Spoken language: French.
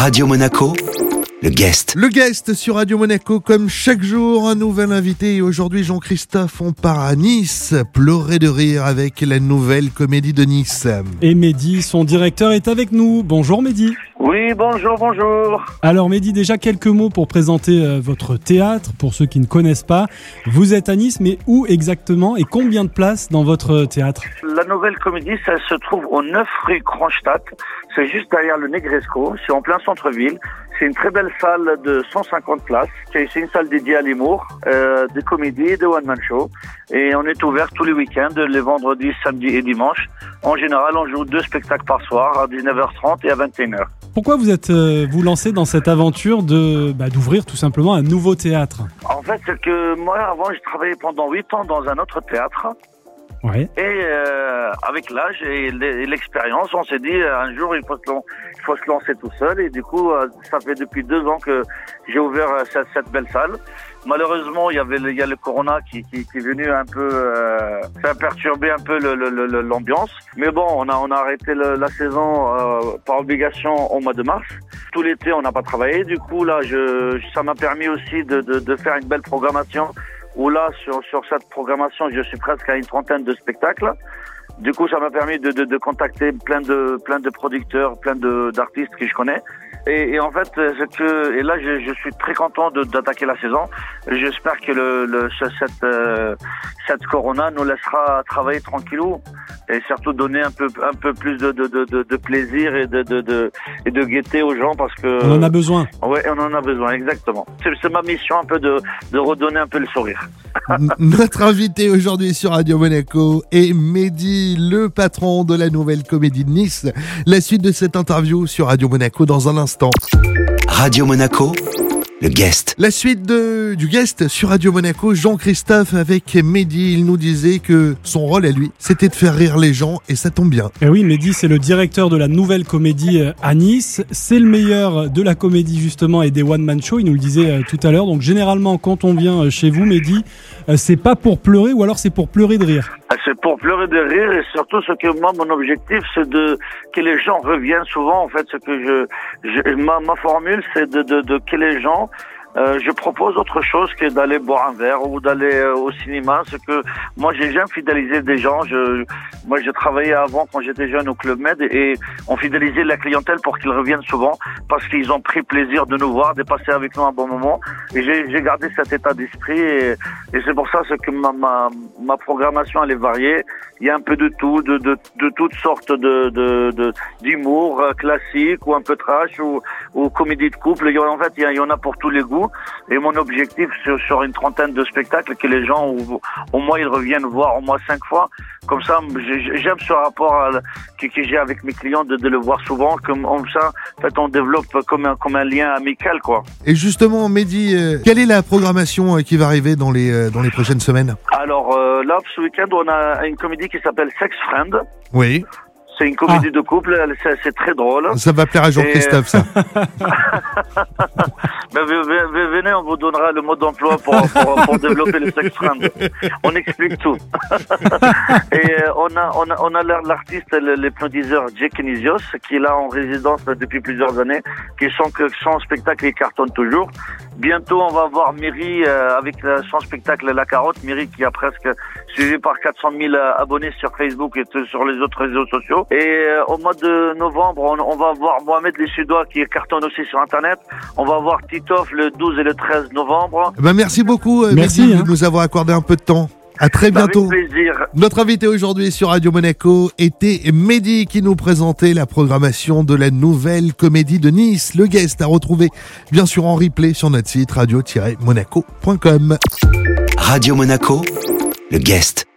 Radio Monaco, le guest. Le guest sur Radio Monaco, comme chaque jour, un nouvel invité. Et aujourd'hui, Jean-Christophe, on part à Nice, pleurer de rire avec la nouvelle comédie de Nice. Et Mehdi, son directeur, est avec nous. Bonjour Mehdi. Oui, bonjour, bonjour. Alors Mehdi, déjà quelques mots pour présenter euh, votre théâtre, pour ceux qui ne connaissent pas. Vous êtes à Nice, mais où exactement et combien de places dans votre théâtre? La nouvelle comédie, ça se trouve au 9 rue Kronstadt. C'est juste derrière le Negresco. C'est en plein centre-ville. C'est une très belle salle de 150 places. C'est une salle dédiée à l'humour, euh, des comédies et de one-man show. Et on est ouvert tous les week-ends, les vendredis, samedis et dimanches. En général, on joue deux spectacles par soir, à 19h30 et à 21h. Pourquoi vous êtes euh, vous lancé dans cette aventure de bah, d'ouvrir tout simplement un nouveau théâtre? En fait, c'est que moi, avant, j'ai travaillé pendant 8 ans dans un autre théâtre. Ouais. Et euh, avec l'âge et l'expérience, on s'est dit euh, un jour il faut, se, lancer tout seul. Et du coup, euh, ça fait depuis deux ans que j'ai ouvert euh, cette, belle salle. Malheureusement, il y avait il y a le corona qui, qui, qui est venu un peu euh, faire perturber un peu l'ambiance. Mais bon, on a on a arrêté la saison euh, par obligation au mois de mars. Tout l'été, on n'a pas travaillé. Du coup, là, je, ça m'a permis aussi de, de, de faire une belle programmation où là, sur, sur cette programmation, je suis presque à une trentaine de spectacles. Du coup, ça m'a permis de, de, de, contacter plein de, plein de producteurs, plein d'artistes que je connais. Et, et en fait, c'est que, et là, je, je suis très content d'attaquer la saison. J'espère que le, le, cette, euh, cette corona nous laissera travailler tranquillou et surtout donner un peu, un peu plus de, de, de, de plaisir et de, de, de, et de gaieté aux gens parce que. On en a besoin. Ouais, on en a besoin, exactement. C'est ma mission un peu de, de redonner un peu le sourire. Notre invité aujourd'hui sur Radio Monaco est Mehdi, le patron de la nouvelle comédie de Nice. La suite de cette interview sur Radio Monaco dans un instant. Radio Monaco, le guest. La suite de, du guest sur Radio Monaco, Jean-Christophe avec Mehdi. Il nous disait que son rôle à lui, c'était de faire rire les gens et ça tombe bien. Et oui, Mehdi, c'est le directeur de la nouvelle comédie euh, à Nice. C'est le meilleur de la comédie justement et des one-man show. Il nous le disait euh, tout à l'heure. Donc généralement, quand on vient euh, chez vous, Mehdi, c'est pas pour pleurer ou alors c'est pour pleurer de rire. C'est pour pleurer de rire et surtout ce que moi mon objectif c'est de que les gens reviennent souvent en fait ce que je, ma, ma formule c'est de, de que les gens euh, je propose autre chose que d'aller boire un verre ou d'aller euh, au cinéma. Ce que moi j'ai jamais fidélisé des gens. Je, moi j'ai travaillé avant quand j'étais jeune au Club Med et on fidélisait la clientèle pour qu'ils reviennent souvent parce qu'ils ont pris plaisir de nous voir, de passer avec nous un bon moment. Et j'ai gardé cet état d'esprit et, et c'est pour ça que ma, ma, ma programmation elle est variée. Il y a un peu de tout, de, de, de toutes sortes de d'humour de, de, classique ou un peu trash ou, ou comédie de couple. En fait, il y, en a pour tous les goûts. Et mon objectif sur, sur une trentaine de spectacles, que les gens au, au moins ils reviennent voir au moins cinq fois. Comme ça, j'aime ce rapport à, que, que j'ai avec mes clients de, de, le voir souvent. Comme ça, en fait, on développe comme un, comme un lien amical, quoi. Et justement, Mehdi, euh, quelle est la programmation euh, qui va arriver dans les euh, dans les prochaines semaines? Alors euh, là, ce week-end, on a une comédie qui s'appelle Sex Friend. Oui. C'est une comédie ah. de couple, c'est très drôle. Ça va plaire à Jean-Christophe, ça. ben, venez, on vous donnera le mot d'emploi pour, pour, pour, développer le sex friend. On explique tout. et euh, on a, on a, on a l'artiste, l'hypnotiseur Jake Kinesios, qui est là en résidence depuis plusieurs années, qui que son spectacle il cartonne toujours. Bientôt, on va voir Miri euh, avec son spectacle La Carotte. Miri qui a presque suivi par 400 000 abonnés sur Facebook et sur les autres réseaux sociaux. Et euh, au mois de novembre, on, on va voir Mohamed Les Sudois qui cartonne aussi sur Internet. On va voir Titoff le 12 et le 13 novembre. Ben merci beaucoup, euh, merci, Mehdi, hein. de nous avoir accordé un peu de temps. À très bientôt. Avec plaisir. Notre invité aujourd'hui sur Radio Monaco était Mehdi qui nous présentait la programmation de la nouvelle comédie de Nice. Le guest à retrouver bien sûr en replay sur notre site radio-monaco.com. Radio Monaco, le guest.